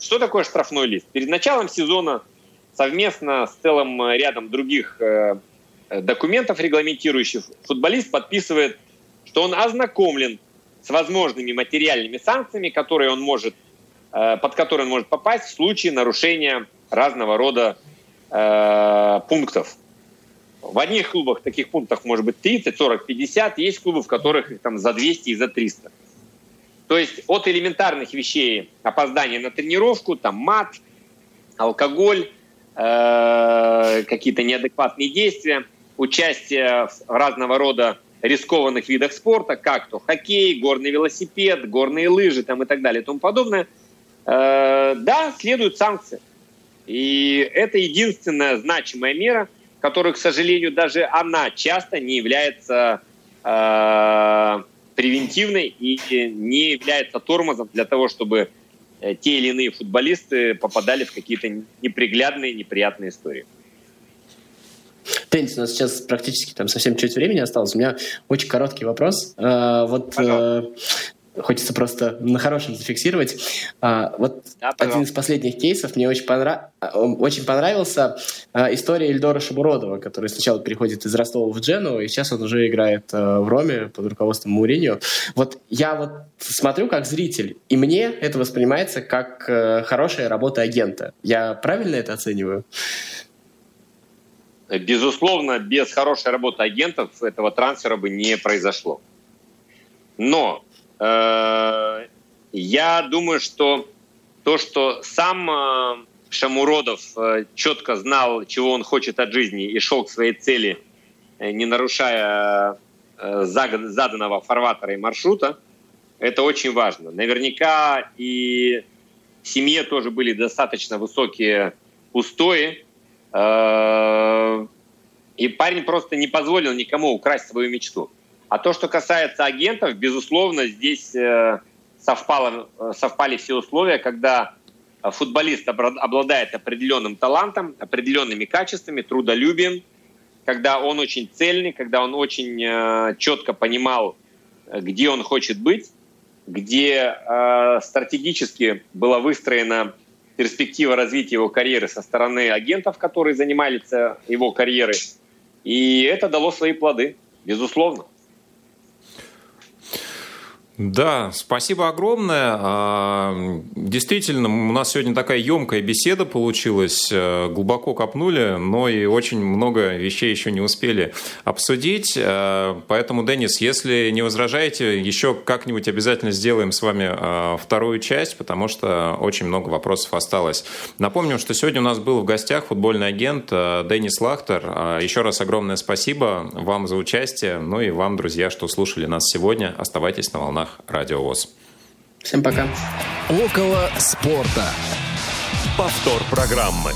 Что такое штрафной лист? Перед началом сезона совместно с целым рядом других э, документов, регламентирующих, футболист подписывает, что он ознакомлен с возможными материальными санкциями, которые он может, э, под которые он может попасть в случае нарушения разного рода э, пунктов. В одних клубах таких пунктов может быть 30, 40, 50. Есть клубы, в которых там за 200 и за 300. То есть от элементарных вещей опоздания на тренировку, там мат, алкоголь, э, какие-то неадекватные действия, участие в разного рода рискованных видах спорта, как то хоккей, горный велосипед, горные лыжи там, и так далее и тому подобное, э, да, следуют санкции. И это единственная значимая мера, которая, к сожалению, даже она часто не является э, превентивной и не является тормозом для того, чтобы э, те или иные футболисты попадали в какие-то неприглядные, неприятные истории. Теннис, у нас сейчас практически там совсем чуть времени осталось. У меня очень короткий вопрос. А, вот э, хочется просто на хорошем зафиксировать. А, вот да, один из последних кейсов мне очень, понрав... очень понравился а, история Эльдора Шабуродова, который сначала переходит из Ростова в Джену, и сейчас он уже играет а, в Роме под руководством Муриньо. Вот я вот смотрю как зритель, и мне это воспринимается как а, хорошая работа агента. Я правильно это оцениваю? Безусловно, без хорошей работы агентов этого трансфера бы не произошло. Но э, я думаю, что то, что сам э, Шамуродов э, четко знал, чего он хочет от жизни и шел к своей цели, э, не нарушая э, заданного фарватера и маршрута, это очень важно. Наверняка и в семье тоже были достаточно высокие устои, и парень просто не позволил никому украсть свою мечту. А то, что касается агентов, безусловно, здесь э, совпало, э, совпали все условия, когда футболист обладает определенным талантом, определенными качествами, трудолюбием, когда он очень цельный, когда он очень четко понимал, где он хочет быть, где стратегически была выстроена перспектива развития его карьеры со стороны агентов, которые занимались э, его карьерой. И это дало свои плоды, безусловно. Да, спасибо огромное. А, действительно, у нас сегодня такая емкая беседа получилась. Э, глубоко копнули, но и очень много вещей еще не успели обсудить. Э, поэтому, Денис, если не возражаете, еще как-нибудь обязательно сделаем с вами э, вторую часть, потому что очень много вопросов осталось. Напомню, что сегодня у нас был в гостях футбольный агент Денис Лахтер. Еще раз огромное спасибо вам за участие, ну и вам, друзья, что слушали нас сегодня. Оставайтесь на волнах волнах Радио ВОЗ. Всем пока. Около спорта. Повтор программы.